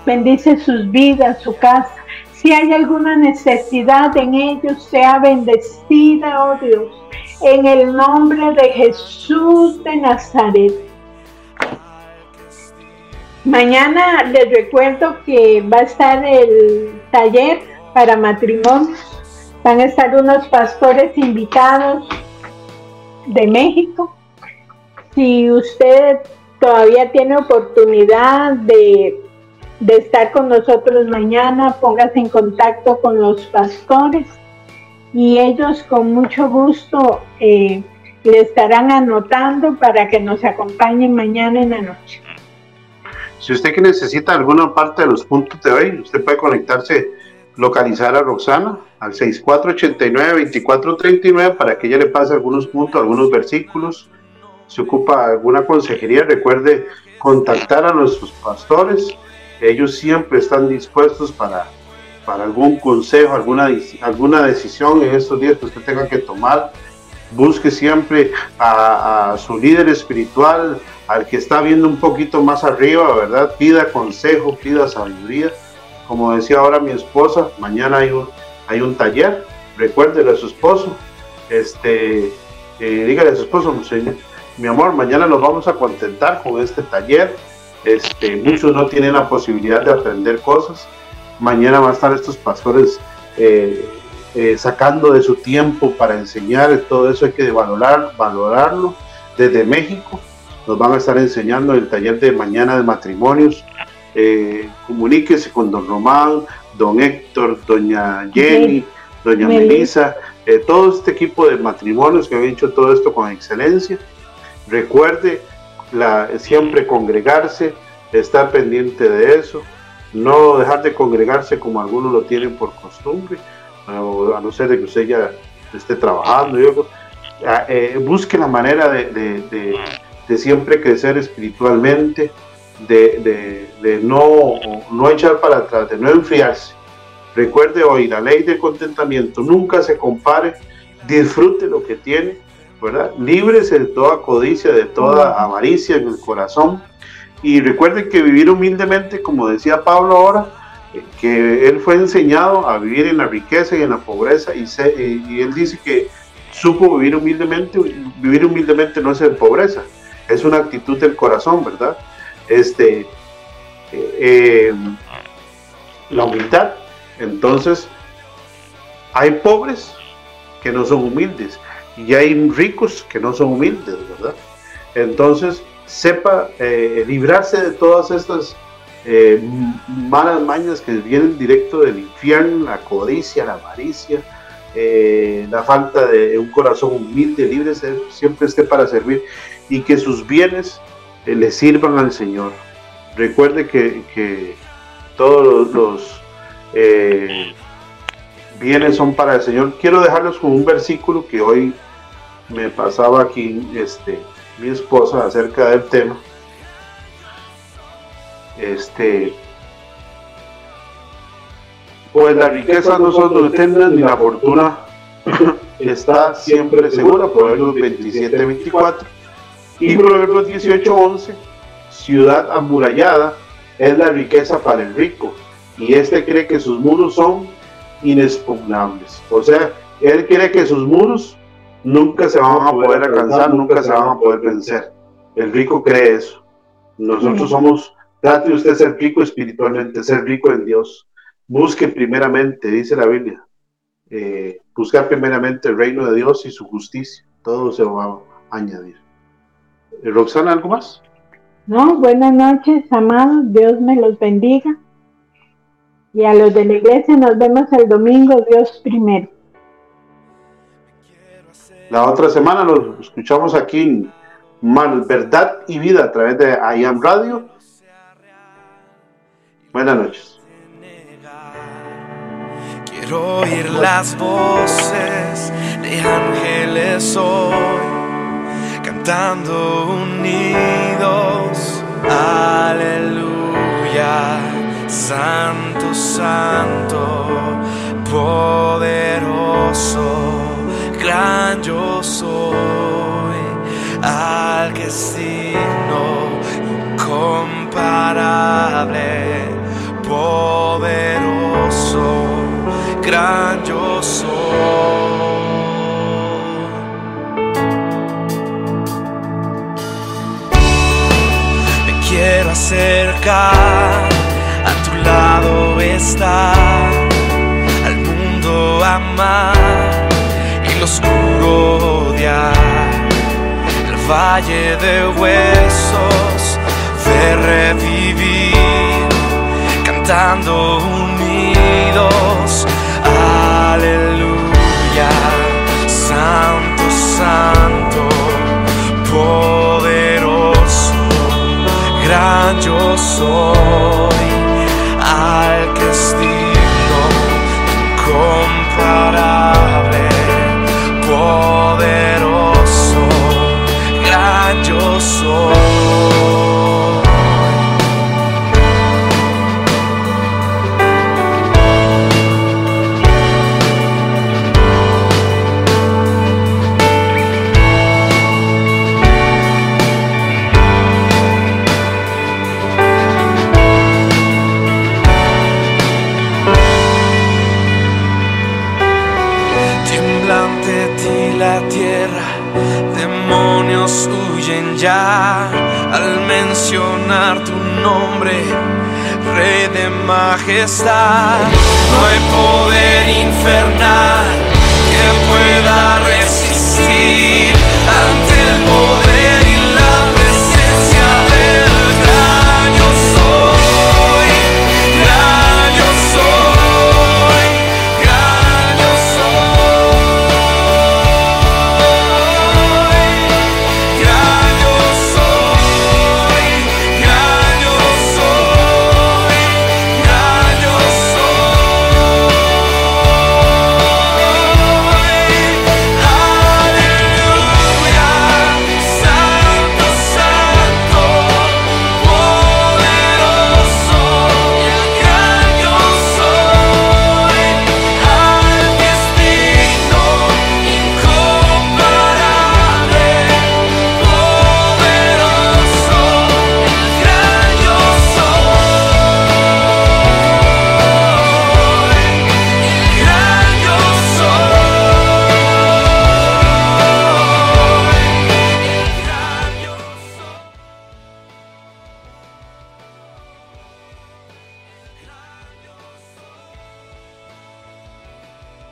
Bendice sus vidas, su casa. Si hay alguna necesidad en ellos, sea bendecida, oh Dios, en el nombre de Jesús de Nazaret. Mañana les recuerdo que va a estar el taller para matrimonios. Van a estar unos pastores invitados de México. Si usted todavía tiene oportunidad de, estar con nosotros mañana, póngase en contacto con los pastores y ellos con mucho gusto eh, le estarán anotando para que nos acompañen mañana en la noche. Si usted que necesita alguna parte de los puntos de hoy, usted puede conectarse, localizar a Roxana al 6489-2439 para que ella le pase algunos puntos, algunos versículos. Se ocupa alguna consejería, recuerde contactar a nuestros pastores. Ellos siempre están dispuestos para, para algún consejo, alguna, alguna decisión en estos días que usted tenga que tomar. Busque siempre a, a su líder espiritual, al que está viendo un poquito más arriba, ¿verdad? Pida consejo, pida sabiduría. Como decía ahora mi esposa, mañana hay un, hay un taller, recuérdele a su esposo, este, eh, dígale a su esposo, mi amor, mañana nos vamos a contentar con este taller, este, muchos no tienen la posibilidad de aprender cosas, mañana van a estar estos pastores eh, eh, sacando de su tiempo para enseñar, todo eso hay que valorar, valorarlo desde México, nos van a estar enseñando el taller de mañana de matrimonios, comuníquese con don Román, don Héctor, doña Jenny, doña Melissa, eh, todo este equipo de matrimonios que han hecho todo esto con excelencia. Recuerde la, siempre congregarse, estar pendiente de eso, no dejar de congregarse como algunos lo tienen por costumbre, a no ser de que usted ya esté trabajando. Eh, busque la manera de, siempre crecer espiritualmente, de, no, no echar para atrás, de no enfriarse. Recuerde hoy, la ley de contentamiento nunca se compare, disfrute lo que tiene, ¿verdad? Líbrese de toda codicia, de toda avaricia en el corazón. Y recuerde que vivir humildemente, como decía Pablo ahora, eh, que él fue enseñado a vivir en la riqueza y en la pobreza, y, y él dice que supo vivir humildemente, vivir humildemente no es en pobreza, es una actitud del corazón, ¿verdad? Este, eh, eh, la humildad. Entonces, hay pobres que no son humildes y hay ricos que no son humildes, ¿verdad? Entonces, sepa eh, librarse de todas estas malas mañas que vienen directo del infierno, la codicia, la avaricia, la falta de un corazón humilde, libre, siempre esté para servir y que sus bienes le sirvan al Señor. Recuerde que, todos los, eh, bienes son para el Señor. Quiero dejarlos con un versículo que hoy me pasaba aquí este, mi esposa acerca del tema. Este, pues la riqueza no son ni la fortuna está siempre segura, Proverbios 27, 24. Y Proverbios 18, 11, ciudad amurallada es la riqueza para el rico, y este cree que sus muros son inexpugnables. O sea, él cree que sus muros nunca se van a poder alcanzar, nunca se van a poder vencer. El rico cree eso. Nosotros somos, trate usted ser rico espiritualmente, ser rico en Dios. Busque primeramente, dice la Biblia, eh, buscar primeramente el reino de Dios y su justicia. Todo se va a añadir. Eh, Roxana, ¿algo más? No, buenas noches, amados. Dios me los bendiga. Y a los de la iglesia nos vemos el domingo, Dios primero. La otra semana los escuchamos aquí en Mal, Verdad y Vida a través de IAM Radio. Buenas noches. Quiero oír las voces de ángeles hoy, cantando unidos. Aleluya, Santo, Santo, poderoso, gran yo soy, al que es digno, incomparable, poderoso, gran yo soy. Quiero acercar, a tu lado estar, al mundo amar y lo oscuro odiar, el valle de huesos de revivir, cantando unidos, aleluya, santo, santo, poderoso gran yo soy, al que es digno, incomparable, poderoso, gran yo soy. Huyen ya al mencionar tu nombre, Rey de majestad. No hay poder infernal que pueda resistir ante